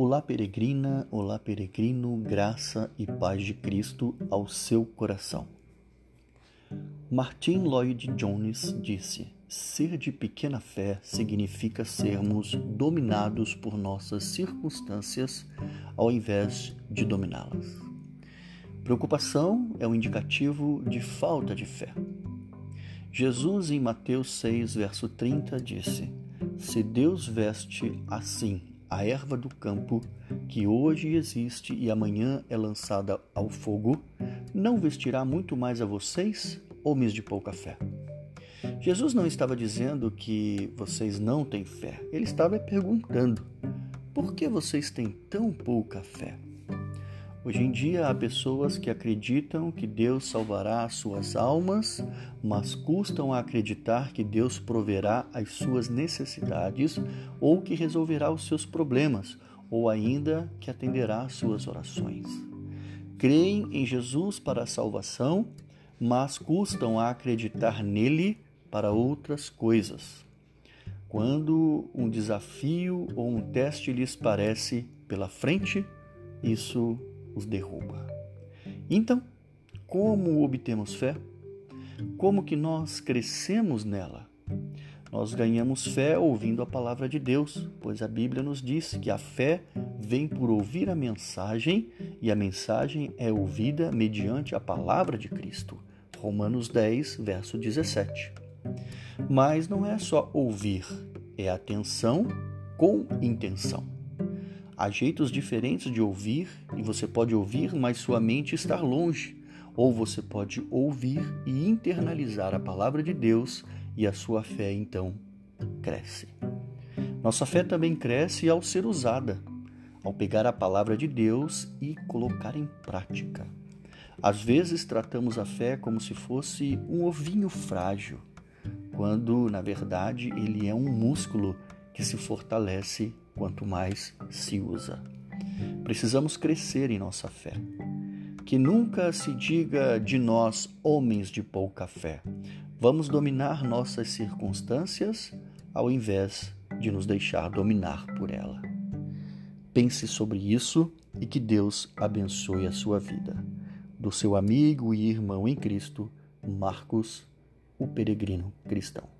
Olá, peregrina, olá, peregrino, graça e paz de Cristo ao seu coração. Martin Lloyd Jones disse: Ser de pequena fé significa sermos dominados por nossas circunstâncias ao invés de dominá-las. Preocupação é um indicativo de falta de fé. Jesus, em Mateus 6, verso 30, disse: Se Deus veste assim a erva do campo, que hoje existe e amanhã é lançada ao fogo, não vestirá muito mais a vocês, homens de pouca fé? Jesus não estava dizendo que vocês não têm fé, ele estava perguntando: por que vocês têm tão pouca fé? Hoje em dia há pessoas que acreditam que Deus salvará as suas almas, mas custam a acreditar que Deus proverá as suas necessidades ou que resolverá os seus problemas, ou ainda que atenderá às suas orações. Creem em Jesus para a salvação, mas custam a acreditar nele para outras coisas. Quando um desafio ou um teste lhes parece pela frente, isso os derruba. Então, como obtemos fé? Como que nós crescemos nela? Nós ganhamos fé ouvindo a palavra de Deus, pois a Bíblia nos diz que a fé vem por ouvir a mensagem e a mensagem é ouvida mediante a palavra de Cristo. Romanos 10, verso 17. Mas não é só ouvir, é atenção com intenção. Há jeitos diferentes de ouvir e você pode ouvir, mas sua mente estar longe. Ou você pode ouvir e internalizar a palavra de Deus e a sua fé então cresce. Nossa fé também cresce ao ser usada, ao pegar a palavra de Deus e colocar em prática. Às vezes tratamos a fé como se fosse um ovinho frágil, quando na verdade ele é um músculo que se fortalece quanto mais se usa. Precisamos crescer em nossa fé. Que nunca se diga de nós, homens de pouca fé. Vamos dominar nossas circunstâncias ao invés de nos deixar dominar por ela. Pense sobre isso e que Deus abençoe a sua vida. Do seu amigo e irmão em Cristo, Marcos, o peregrino cristão.